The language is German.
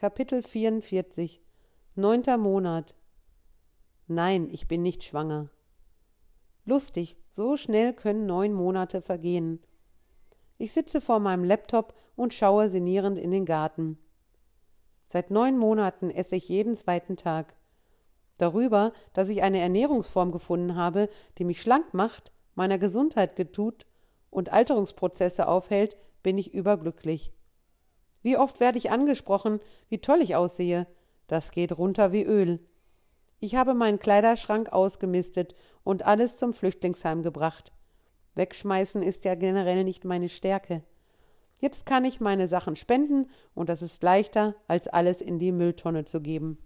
Kapitel 44 Neunter Monat Nein, ich bin nicht schwanger. Lustig, so schnell können neun Monate vergehen. Ich sitze vor meinem Laptop und schaue sinnierend in den Garten. Seit neun Monaten esse ich jeden zweiten Tag. Darüber, dass ich eine Ernährungsform gefunden habe, die mich schlank macht, meiner Gesundheit getut und Alterungsprozesse aufhält, bin ich überglücklich. Wie oft werde ich angesprochen, wie toll ich aussehe. Das geht runter wie Öl. Ich habe meinen Kleiderschrank ausgemistet und alles zum Flüchtlingsheim gebracht. Wegschmeißen ist ja generell nicht meine Stärke. Jetzt kann ich meine Sachen spenden, und das ist leichter, als alles in die Mülltonne zu geben.